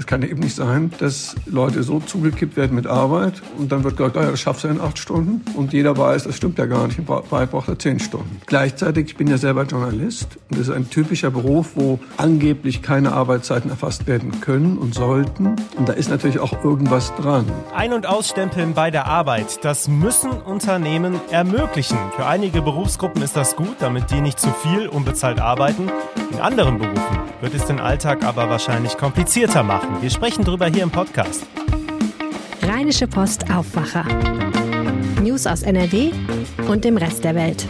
Es kann eben nicht sein, dass Leute so zugekippt werden mit Arbeit und dann wird gesagt, ah ja, das schaffst du in acht Stunden und jeder weiß, das stimmt ja gar nicht, in Wahrheit braucht er zehn Stunden. Gleichzeitig, ich bin ja selber Journalist und das ist ein typischer Beruf, wo angeblich keine Arbeitszeiten erfasst werden können und sollten und da ist natürlich auch irgendwas dran. Ein- und Ausstempeln bei der Arbeit, das müssen Unternehmen ermöglichen. Für einige Berufsgruppen ist das gut, damit die nicht zu viel unbezahlt arbeiten. In anderen Berufen wird es den Alltag aber wahrscheinlich komplizierter machen. Wir sprechen darüber hier im Podcast. Rheinische Post Aufwacher. News aus NRW und dem Rest der Welt.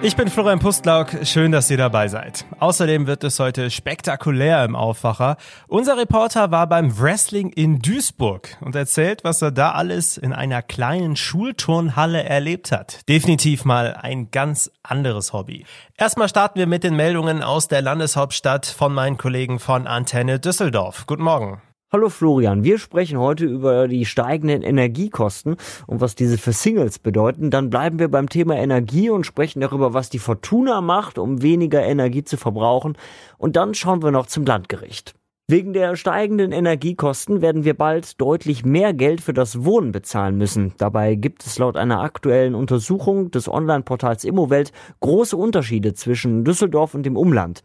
Ich bin Florian Pustlauk, schön, dass ihr dabei seid. Außerdem wird es heute spektakulär im Aufwacher. Unser Reporter war beim Wrestling in Duisburg und erzählt, was er da alles in einer kleinen Schulturnhalle erlebt hat. Definitiv mal ein ganz anderes Hobby. Erstmal starten wir mit den Meldungen aus der Landeshauptstadt von meinen Kollegen von Antenne Düsseldorf. Guten Morgen. Hallo Florian, wir sprechen heute über die steigenden Energiekosten und was diese für Singles bedeuten. Dann bleiben wir beim Thema Energie und sprechen darüber, was die Fortuna macht, um weniger Energie zu verbrauchen. Und dann schauen wir noch zum Landgericht. Wegen der steigenden Energiekosten werden wir bald deutlich mehr Geld für das Wohnen bezahlen müssen. Dabei gibt es laut einer aktuellen Untersuchung des Online-Portals Immowelt große Unterschiede zwischen Düsseldorf und dem Umland.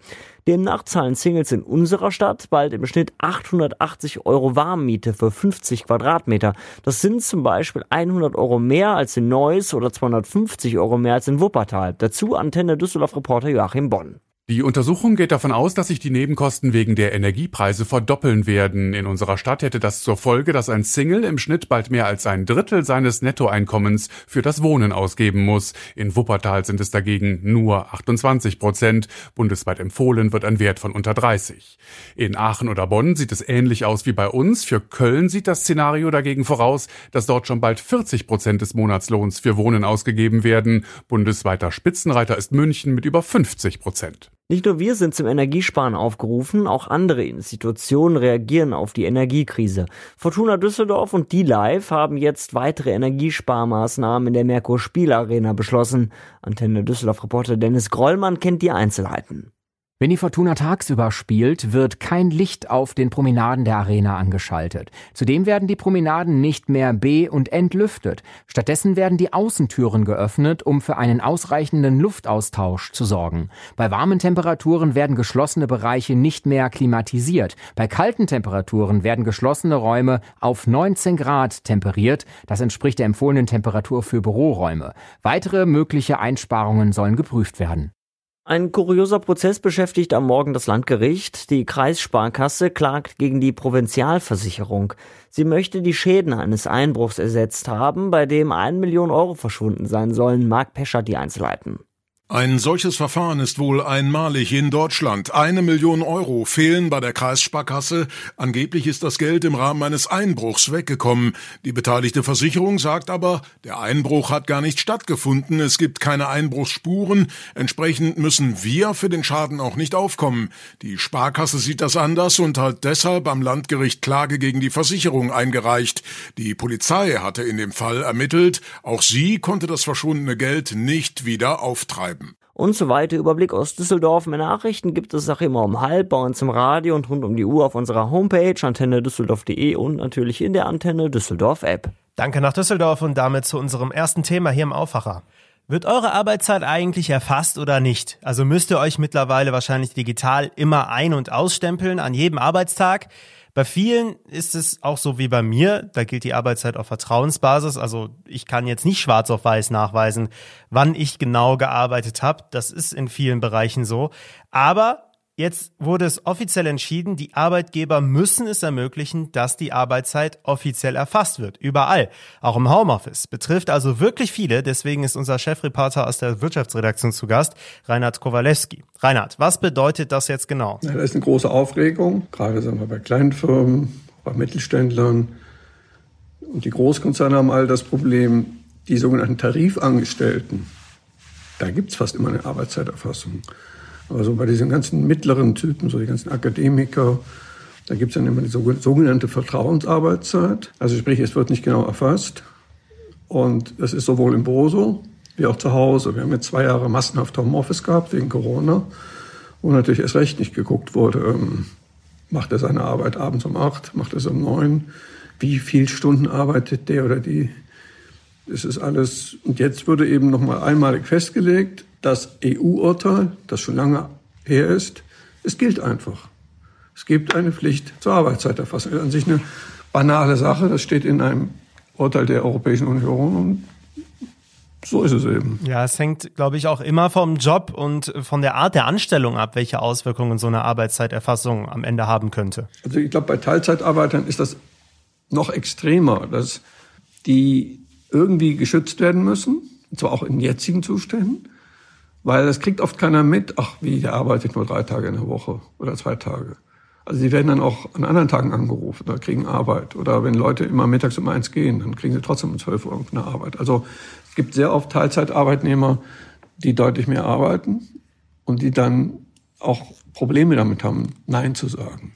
Demnach zahlen Singles in unserer Stadt bald im Schnitt 880 Euro Warmmiete für 50 Quadratmeter. Das sind zum Beispiel 100 Euro mehr als in Neuss oder 250 Euro mehr als in Wuppertal. Dazu Antenne Düsseldorf-Reporter Joachim Bonn. Die Untersuchung geht davon aus, dass sich die Nebenkosten wegen der Energiepreise verdoppeln werden. In unserer Stadt hätte das zur Folge, dass ein Single im Schnitt bald mehr als ein Drittel seines Nettoeinkommens für das Wohnen ausgeben muss. In Wuppertal sind es dagegen nur 28 Prozent. Bundesweit empfohlen wird ein Wert von unter 30. In Aachen oder Bonn sieht es ähnlich aus wie bei uns. Für Köln sieht das Szenario dagegen voraus, dass dort schon bald 40 Prozent des Monatslohns für Wohnen ausgegeben werden. Bundesweiter Spitzenreiter ist München mit über 50 Prozent. Nicht nur wir sind zum Energiesparen aufgerufen, auch andere Institutionen reagieren auf die Energiekrise. Fortuna Düsseldorf und D-Live haben jetzt weitere Energiesparmaßnahmen in der Merkur Spielarena beschlossen. Antenne Düsseldorf Reporter Dennis Grollmann kennt die Einzelheiten. Wenn die Fortuna tagsüber spielt, wird kein Licht auf den Promenaden der Arena angeschaltet. Zudem werden die Promenaden nicht mehr be- und entlüftet. Stattdessen werden die Außentüren geöffnet, um für einen ausreichenden Luftaustausch zu sorgen. Bei warmen Temperaturen werden geschlossene Bereiche nicht mehr klimatisiert. Bei kalten Temperaturen werden geschlossene Räume auf 19 Grad temperiert. Das entspricht der empfohlenen Temperatur für Büroräume. Weitere mögliche Einsparungen sollen geprüft werden. Ein kurioser Prozess beschäftigt am Morgen das Landgericht. Die Kreissparkasse klagt gegen die Provinzialversicherung. Sie möchte die Schäden eines Einbruchs ersetzt haben, bei dem ein Million Euro verschwunden sein sollen. Marc Pescher die Einzelheiten. Ein solches Verfahren ist wohl einmalig in Deutschland. Eine Million Euro fehlen bei der Kreissparkasse. Angeblich ist das Geld im Rahmen eines Einbruchs weggekommen. Die beteiligte Versicherung sagt aber, der Einbruch hat gar nicht stattgefunden. Es gibt keine Einbruchsspuren. Entsprechend müssen wir für den Schaden auch nicht aufkommen. Die Sparkasse sieht das anders und hat deshalb am Landgericht Klage gegen die Versicherung eingereicht. Die Polizei hatte in dem Fall ermittelt. Auch sie konnte das verschwundene Geld nicht wieder auftreiben und so weiter. Überblick aus Düsseldorf. Mehr Nachrichten gibt es auch immer um halb bei uns im Radio und rund um die Uhr auf unserer Homepage antenne düsseldorf.de und natürlich in der Antenne Düsseldorf App. Danke nach Düsseldorf und damit zu unserem ersten Thema hier im Aufwacher. Wird eure Arbeitszeit eigentlich erfasst oder nicht? Also müsst ihr euch mittlerweile wahrscheinlich digital immer ein- und ausstempeln an jedem Arbeitstag. Bei vielen ist es auch so wie bei mir, da gilt die Arbeitszeit auf Vertrauensbasis. Also ich kann jetzt nicht schwarz auf weiß nachweisen, wann ich genau gearbeitet habe. Das ist in vielen Bereichen so. Aber Jetzt wurde es offiziell entschieden, die Arbeitgeber müssen es ermöglichen, dass die Arbeitszeit offiziell erfasst wird. Überall. Auch im Homeoffice. Betrifft also wirklich viele. Deswegen ist unser Chefreporter aus der Wirtschaftsredaktion zu Gast, Reinhard Kowalewski. Reinhard, was bedeutet das jetzt genau? Ja, da ist eine große Aufregung, gerade sagen wir bei kleinen Firmen, bei Mittelständlern. Und die Großkonzerne haben all das Problem, die sogenannten Tarifangestellten. Da gibt's fast immer eine Arbeitszeiterfassung. Also bei diesen ganzen mittleren Typen, so die ganzen Akademiker, da gibt es dann immer die sogenannte Vertrauensarbeitszeit. Also sprich, es wird nicht genau erfasst. Und das ist sowohl im Büro wie auch zu Hause. Wir haben jetzt zwei Jahre massenhaft Homeoffice gehabt wegen Corona, wo natürlich erst recht nicht geguckt wurde, ähm, Macht er seine Arbeit abends um acht, macht er es um neun? Wie viel Stunden arbeitet der oder die? Das ist alles. Und jetzt wurde eben nochmal einmalig festgelegt, das EU-Urteil, das schon lange her ist, es gilt einfach. Es gibt eine Pflicht zur Arbeitszeiterfassung. Das ist an sich eine banale Sache. Das steht in einem Urteil der Europäischen Union und so ist es eben. Ja, es hängt, glaube ich, auch immer vom Job und von der Art der Anstellung ab, welche Auswirkungen so eine Arbeitszeiterfassung am Ende haben könnte. Also ich glaube, bei Teilzeitarbeitern ist das noch extremer, dass die irgendwie geschützt werden müssen, und zwar auch in jetzigen Zuständen, weil das kriegt oft keiner mit, ach wie, der arbeitet nur drei Tage in der Woche oder zwei Tage. Also sie werden dann auch an anderen Tagen angerufen oder kriegen Arbeit. Oder wenn Leute immer mittags um eins gehen, dann kriegen sie trotzdem um zwölf Uhr irgendeine Arbeit. Also es gibt sehr oft Teilzeitarbeitnehmer, die deutlich mehr arbeiten und die dann auch Probleme damit haben, Nein zu sagen.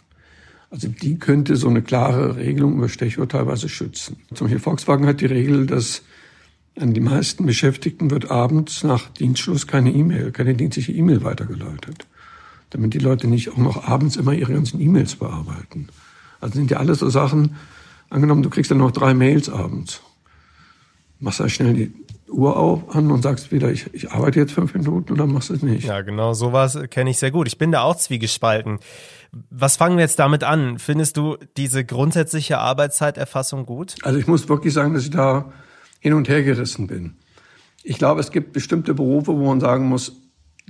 Also die könnte so eine klare Regelung über Stechuhr teilweise schützen. Zum Beispiel Volkswagen hat die Regel, dass an die meisten Beschäftigten wird abends nach Dienstschluss keine E-Mail, keine dienstliche E-Mail weitergeleitet. Damit die Leute nicht auch noch abends immer ihre ganzen E-Mails bearbeiten. Also sind ja alles so Sachen, angenommen, du kriegst dann noch drei Mails abends. Machst da schnell die Uhr auf, an und sagst wieder, ich, ich arbeite jetzt fünf Minuten oder machst du es nicht. Ja, genau, sowas kenne ich sehr gut. Ich bin da auch zwiegespalten. Was fangen wir jetzt damit an? Findest du diese grundsätzliche Arbeitszeiterfassung gut? Also ich muss wirklich sagen, dass ich da hin und her gerissen bin. Ich glaube, es gibt bestimmte Berufe, wo man sagen muss,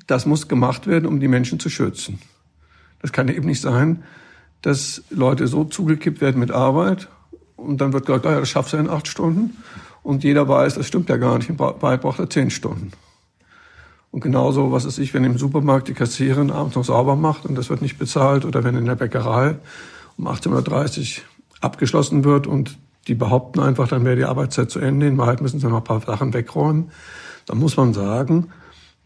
das muss gemacht werden, um die Menschen zu schützen. Das kann eben nicht sein, dass Leute so zugekippt werden mit Arbeit und dann wird gesagt, ja, das schaffst du in acht Stunden. Und jeder weiß, das stimmt ja gar nicht. In Wahrheit braucht er zehn Stunden. Und genauso, was ist ich, wenn im Supermarkt die Kassiererin abends noch sauber macht und das wird nicht bezahlt oder wenn in der Bäckerei um 18.30 Uhr abgeschlossen wird und die behaupten einfach, dann wäre die Arbeitszeit zu Ende. In Wahrheit müssen sie noch ein paar Sachen wegräumen. Da muss man sagen,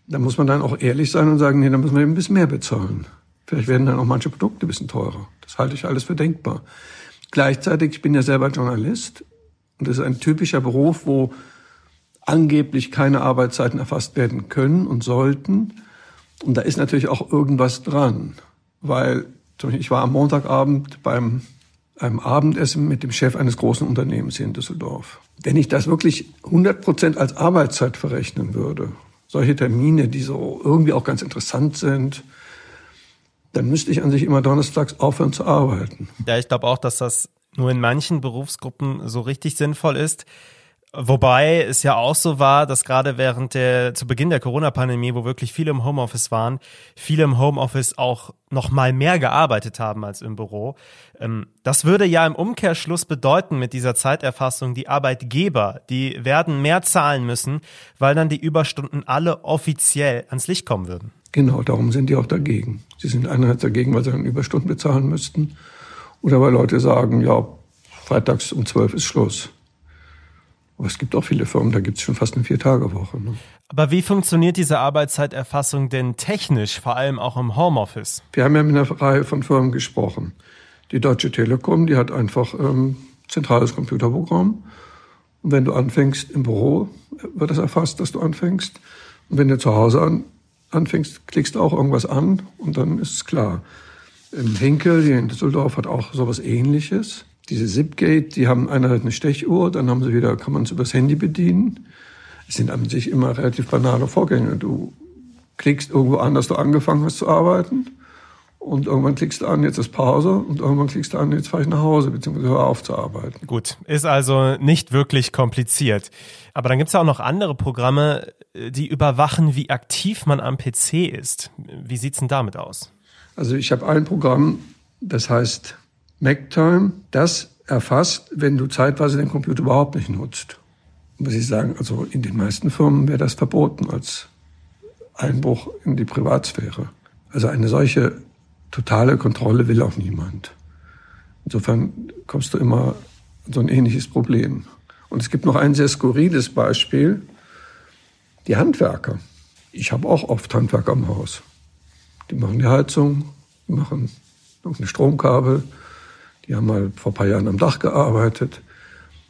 da muss man dann auch ehrlich sein und sagen, nee, da müssen wir eben ein bisschen mehr bezahlen. Vielleicht werden dann auch manche Produkte ein bisschen teurer. Das halte ich alles für denkbar. Gleichzeitig, ich bin ja selber Journalist und das ist ein typischer Beruf, wo angeblich keine Arbeitszeiten erfasst werden können und sollten. Und da ist natürlich auch irgendwas dran, weil ich war am Montagabend beim einem Abendessen mit dem Chef eines großen Unternehmens hier in Düsseldorf. Wenn ich das wirklich 100 Prozent als Arbeitszeit verrechnen würde, solche Termine, die so irgendwie auch ganz interessant sind, dann müsste ich an sich immer donnerstags aufhören zu arbeiten. Ja, ich glaube auch, dass das nur in manchen Berufsgruppen so richtig sinnvoll ist. Wobei es ja auch so war, dass gerade während der, zu Beginn der Corona-Pandemie, wo wirklich viele im Homeoffice waren, viele im Homeoffice auch noch mal mehr gearbeitet haben als im Büro. Ähm, das würde ja im Umkehrschluss bedeuten mit dieser Zeiterfassung, die Arbeitgeber, die werden mehr zahlen müssen, weil dann die Überstunden alle offiziell ans Licht kommen würden. Genau, darum sind die auch dagegen. Sie sind einerseits dagegen, weil sie dann Überstunden bezahlen müssten oder weil Leute sagen, ja, freitags um zwölf ist Schluss. Aber es gibt auch viele Firmen, da gibt es schon fast eine Vier-Tage-Woche. Ne? Aber wie funktioniert diese Arbeitszeiterfassung denn technisch, vor allem auch im Homeoffice? Wir haben ja mit einer Reihe von Firmen gesprochen. Die Deutsche Telekom, die hat einfach ähm, zentrales Computerprogramm. Und wenn du anfängst im Büro, wird das erfasst, dass du anfängst. Und wenn du zu Hause an, anfängst, klickst du auch irgendwas an und dann ist es klar. Im Hinkel, hier in Düsseldorf, hat auch sowas ähnliches diese Zipgate, die haben einerseits eine Stechuhr, dann haben sie wieder, kann man es übers Handy bedienen. Es sind an sich immer relativ banale Vorgänge. Du klickst irgendwo an, dass du angefangen hast zu arbeiten. Und irgendwann klickst du an, jetzt ist Pause. Und irgendwann klickst du an, jetzt fahre ich nach Hause, beziehungsweise hör auf zu arbeiten. Gut, ist also nicht wirklich kompliziert. Aber dann gibt es ja auch noch andere Programme, die überwachen, wie aktiv man am PC ist. Wie sieht's denn damit aus? Also ich habe ein Programm, das heißt MacTime, das erfasst, wenn du zeitweise den Computer überhaupt nicht nutzt. Muss ich sagen, also in den meisten Firmen wäre das verboten als Einbruch in die Privatsphäre. Also eine solche totale Kontrolle will auch niemand. Insofern kommst du immer so ein ähnliches Problem. Und es gibt noch ein sehr skurriles Beispiel. Die Handwerker. Ich habe auch oft Handwerker im Haus. Die machen die Heizung, die machen irgendeine Stromkabel, die haben mal vor ein paar Jahren am Dach gearbeitet.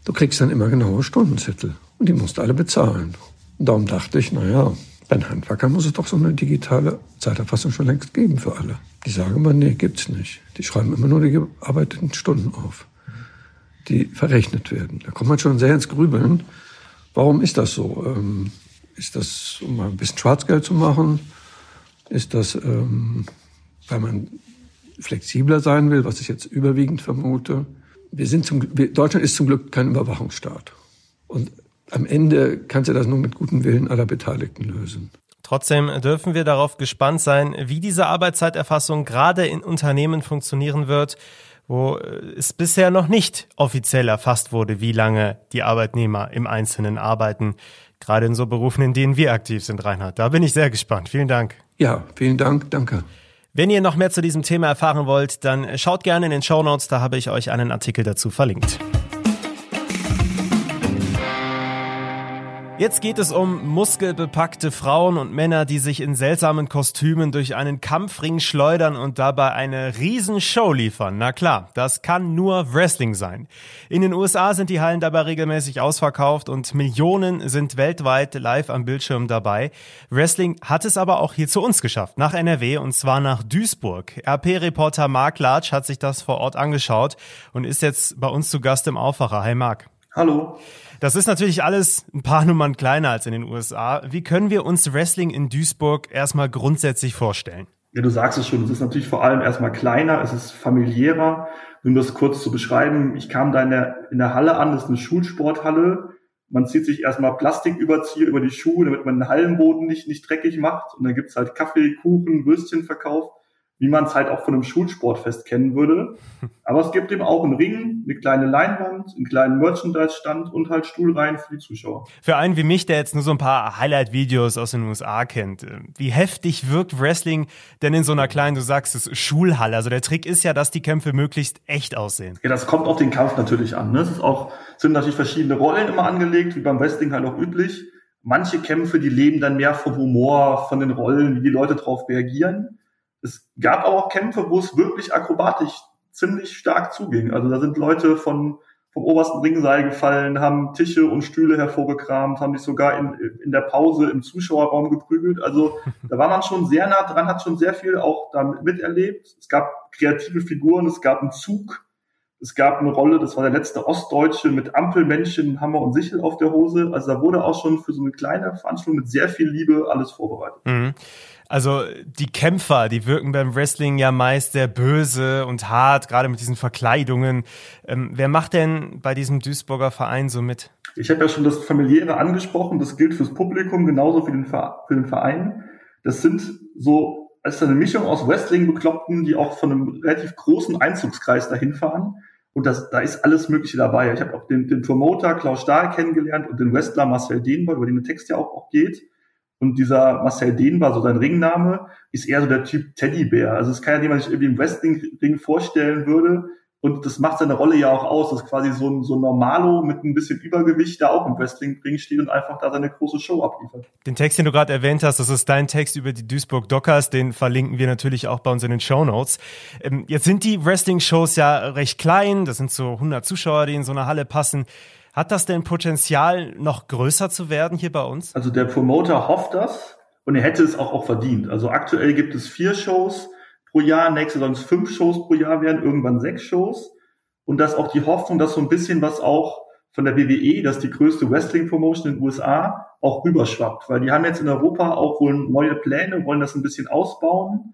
Du kriegst dann immer genaue Stundenzettel. Und die musst du alle bezahlen. Und darum dachte ich, naja, bei den Handwerkern muss es doch so eine digitale Zeiterfassung schon längst geben für alle. Die sagen immer, nee, gibt's nicht. Die schreiben immer nur die gearbeiteten Stunden auf, die verrechnet werden. Da kommt man schon sehr ins Grübeln. Warum ist das so? Ähm, ist das, um mal ein bisschen Schwarzgeld zu machen? Ist das, ähm, weil man flexibler sein will, was ich jetzt überwiegend vermute? Wir sind zum, Deutschland ist zum Glück kein Überwachungsstaat. Und am Ende kannst du das nur mit gutem Willen aller Beteiligten lösen. Trotzdem dürfen wir darauf gespannt sein, wie diese Arbeitszeiterfassung gerade in Unternehmen funktionieren wird, wo es bisher noch nicht offiziell erfasst wurde, wie lange die Arbeitnehmer im Einzelnen arbeiten. Gerade in so Berufen, in denen wir aktiv sind, Reinhard. Da bin ich sehr gespannt. Vielen Dank. Ja, vielen Dank. Danke. Wenn ihr noch mehr zu diesem Thema erfahren wollt, dann schaut gerne in den Show Notes. Da habe ich euch einen Artikel dazu verlinkt. Jetzt geht es um muskelbepackte Frauen und Männer, die sich in seltsamen Kostümen durch einen Kampfring schleudern und dabei eine Riesenshow liefern. Na klar, das kann nur Wrestling sein. In den USA sind die Hallen dabei regelmäßig ausverkauft und Millionen sind weltweit live am Bildschirm dabei. Wrestling hat es aber auch hier zu uns geschafft, nach NRW und zwar nach Duisburg. RP-Reporter Mark Latsch hat sich das vor Ort angeschaut und ist jetzt bei uns zu Gast im Aufwacher. Hi Mark. Hallo. Das ist natürlich alles ein paar Nummern kleiner als in den USA. Wie können wir uns Wrestling in Duisburg erstmal grundsätzlich vorstellen? Ja, du sagst es schon, es ist natürlich vor allem erstmal kleiner, es ist familiärer. Um das kurz zu beschreiben, ich kam da in der, in der Halle an, das ist eine Schulsporthalle. Man zieht sich erstmal Plastiküberzieher über die Schuhe, damit man den Hallenboden nicht, nicht dreckig macht. Und dann gibt's halt Kaffee, Kuchen, Würstchenverkauf wie man es halt auch von einem Schulsportfest kennen würde. Aber es gibt eben auch einen Ring, eine kleine Leinwand, einen kleinen Merchandise-Stand und halt Stuhlreihen für die Zuschauer. Für einen wie mich, der jetzt nur so ein paar Highlight-Videos aus den USA kennt, äh, wie heftig wirkt Wrestling denn in so einer kleinen, du sagst es, Schulhalle? Also der Trick ist ja, dass die Kämpfe möglichst echt aussehen. Ja, das kommt auf den Kampf natürlich an. Ne? Es ist auch, sind natürlich verschiedene Rollen immer angelegt, wie beim Wrestling halt auch üblich. Manche Kämpfe, die leben dann mehr vom Humor, von den Rollen, wie die Leute darauf reagieren. Es gab aber auch Kämpfe, wo es wirklich akrobatisch ziemlich stark zuging. Also da sind Leute von vom obersten Ringseil gefallen, haben Tische und Stühle hervorgekramt, haben sich sogar in, in der Pause im Zuschauerraum geprügelt. Also da war man schon sehr nah dran, hat schon sehr viel auch damit miterlebt. Es gab kreative Figuren, es gab einen Zug, es gab eine Rolle, das war der letzte Ostdeutsche mit Ampelmännchen, Hammer und Sichel auf der Hose. Also da wurde auch schon für so eine kleine Veranstaltung mit sehr viel Liebe alles vorbereitet. Mhm. Also die Kämpfer, die wirken beim Wrestling ja meist sehr böse und hart, gerade mit diesen Verkleidungen. Ähm, wer macht denn bei diesem Duisburger Verein so mit? Ich habe ja schon das Familiäre angesprochen, das gilt fürs Publikum, genauso für den, für den Verein. Das sind so, es ist eine Mischung aus Wrestling-Bekloppten, die auch von einem relativ großen Einzugskreis dahin fahren. Und das, da ist alles Mögliche dabei. Ich habe auch den, den Promoter Klaus Stahl kennengelernt und den Wrestler Marcel Dehnboy, über den der Text ja auch, auch geht. Und dieser Marcel Dehnbar, so sein Ringname, ist eher so der Typ Teddybär. Also es ist keiner, den man sich irgendwie im Wrestling-Ring vorstellen würde. Und das macht seine Rolle ja auch aus, dass quasi so ein, so ein Normalo mit ein bisschen Übergewicht da auch im Wrestling-Ring steht und einfach da seine große Show abliefert. Den Text, den du gerade erwähnt hast, das ist dein Text über die Duisburg Dockers, den verlinken wir natürlich auch bei uns in den Show Notes. Ähm, jetzt sind die Wrestling-Shows ja recht klein, das sind so 100 Zuschauer, die in so eine Halle passen. Hat das denn Potenzial, noch größer zu werden hier bei uns? Also der Promoter hofft das und er hätte es auch, auch verdient. Also aktuell gibt es vier Shows pro Jahr, nächste sollen es fünf Shows pro Jahr werden, irgendwann sechs Shows. Und das auch die Hoffnung, dass so ein bisschen was auch von der WWE, das ist die größte Wrestling-Promotion in den USA, auch rüberschwappt. Weil die haben jetzt in Europa auch wohl neue Pläne, wollen das ein bisschen ausbauen.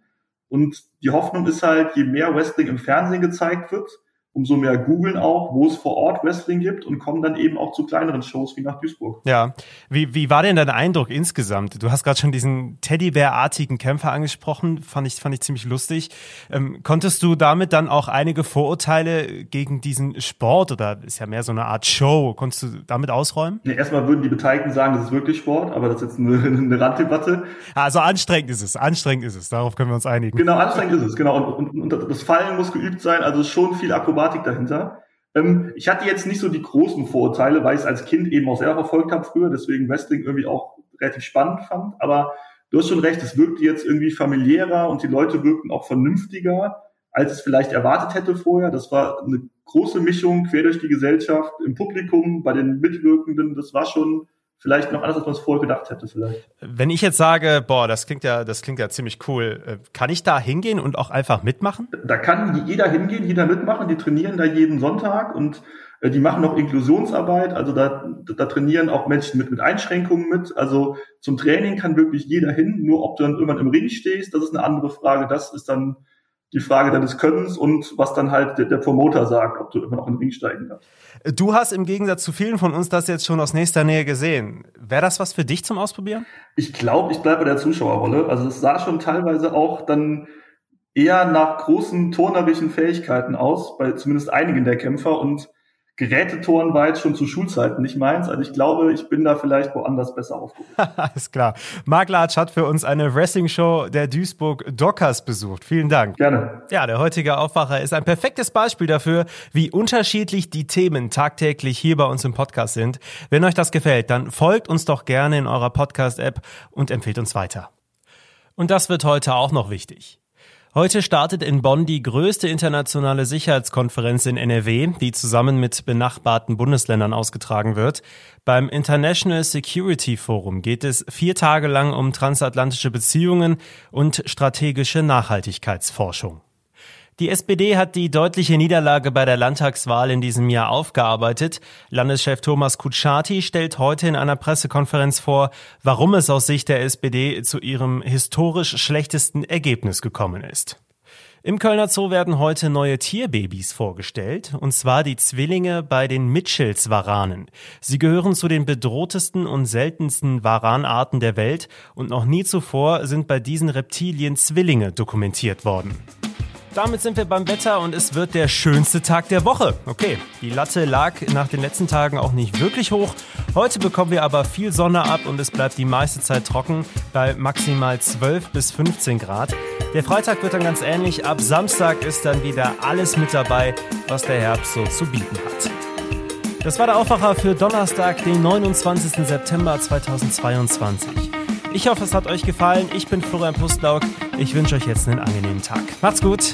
Und die Hoffnung ist halt, je mehr Wrestling im Fernsehen gezeigt wird, umso mehr googeln auch, wo es vor Ort Wrestling gibt und kommen dann eben auch zu kleineren Shows wie nach Duisburg. Ja, wie, wie war denn dein Eindruck insgesamt? Du hast gerade schon diesen Teddybär-artigen Kämpfer angesprochen, fand ich, fand ich ziemlich lustig. Ähm, konntest du damit dann auch einige Vorurteile gegen diesen Sport oder ist ja mehr so eine Art Show, konntest du damit ausräumen? Nee, erstmal würden die Beteiligten sagen, das ist wirklich Sport, aber das ist jetzt eine, eine Randdebatte. Also anstrengend ist es, anstrengend ist es, darauf können wir uns einigen. Genau, anstrengend ist es, genau. Und, und, und das Fallen muss geübt sein, also schon viel Akrobatik Thematik dahinter. Ähm, ich hatte jetzt nicht so die großen Vorurteile, weil ich es als Kind eben auch selber verfolgt habe früher, deswegen Wrestling irgendwie auch relativ spannend fand. Aber du hast schon recht, es wirkte jetzt irgendwie familiärer und die Leute wirkten auch vernünftiger, als es vielleicht erwartet hätte vorher. Das war eine große Mischung quer durch die Gesellschaft, im Publikum, bei den Mitwirkenden. Das war schon vielleicht noch anders, als man es vorher gedacht hätte, vielleicht. Wenn ich jetzt sage, boah, das klingt ja, das klingt ja ziemlich cool, äh, kann ich da hingehen und auch einfach mitmachen? Da kann jeder hingehen, jeder mitmachen, die trainieren da jeden Sonntag und äh, die machen auch Inklusionsarbeit, also da, da trainieren auch Menschen mit, mit Einschränkungen mit. Also zum Training kann wirklich jeder hin, nur ob du dann irgendwann im Ring stehst, das ist eine andere Frage. Das ist dann die Frage deines Könnens und was dann halt der, der Promoter sagt, ob du immer noch in den Ring steigen darfst. Du hast im Gegensatz zu vielen von uns das jetzt schon aus nächster Nähe gesehen. Wäre das was für dich zum Ausprobieren? Ich glaube, ich bleibe bei der Zuschauerrolle. Also es sah schon teilweise auch dann eher nach großen turnerischen Fähigkeiten aus, bei zumindest einigen der Kämpfer und Gerätetoren war jetzt schon zu Schulzeiten nicht meins. Also ich glaube, ich bin da vielleicht woanders besser aufgehoben. Alles klar. Marc Latsch hat für uns eine Wrestling-Show der Duisburg Dockers besucht. Vielen Dank. Gerne. Ja, der heutige Aufwacher ist ein perfektes Beispiel dafür, wie unterschiedlich die Themen tagtäglich hier bei uns im Podcast sind. Wenn euch das gefällt, dann folgt uns doch gerne in eurer Podcast-App und empfehlt uns weiter. Und das wird heute auch noch wichtig. Heute startet in Bonn die größte internationale Sicherheitskonferenz in NRW, die zusammen mit benachbarten Bundesländern ausgetragen wird. Beim International Security Forum geht es vier Tage lang um transatlantische Beziehungen und strategische Nachhaltigkeitsforschung. Die SPD hat die deutliche Niederlage bei der Landtagswahl in diesem Jahr aufgearbeitet. Landeschef Thomas Kutschaty stellt heute in einer Pressekonferenz vor, warum es aus Sicht der SPD zu ihrem historisch schlechtesten Ergebnis gekommen ist. Im Kölner Zoo werden heute neue Tierbabys vorgestellt, und zwar die Zwillinge bei den Mitchells-Waranen. Sie gehören zu den bedrohtesten und seltensten Waranarten der Welt und noch nie zuvor sind bei diesen Reptilien Zwillinge dokumentiert worden. Damit sind wir beim Wetter und es wird der schönste Tag der Woche. Okay, die Latte lag nach den letzten Tagen auch nicht wirklich hoch. Heute bekommen wir aber viel Sonne ab und es bleibt die meiste Zeit trocken bei maximal 12 bis 15 Grad. Der Freitag wird dann ganz ähnlich. Ab Samstag ist dann wieder alles mit dabei, was der Herbst so zu bieten hat. Das war der Aufwacher für Donnerstag, den 29. September 2022. Ich hoffe, es hat euch gefallen. Ich bin Florian Pustlauk. Ich wünsche euch jetzt einen angenehmen Tag. Macht's gut.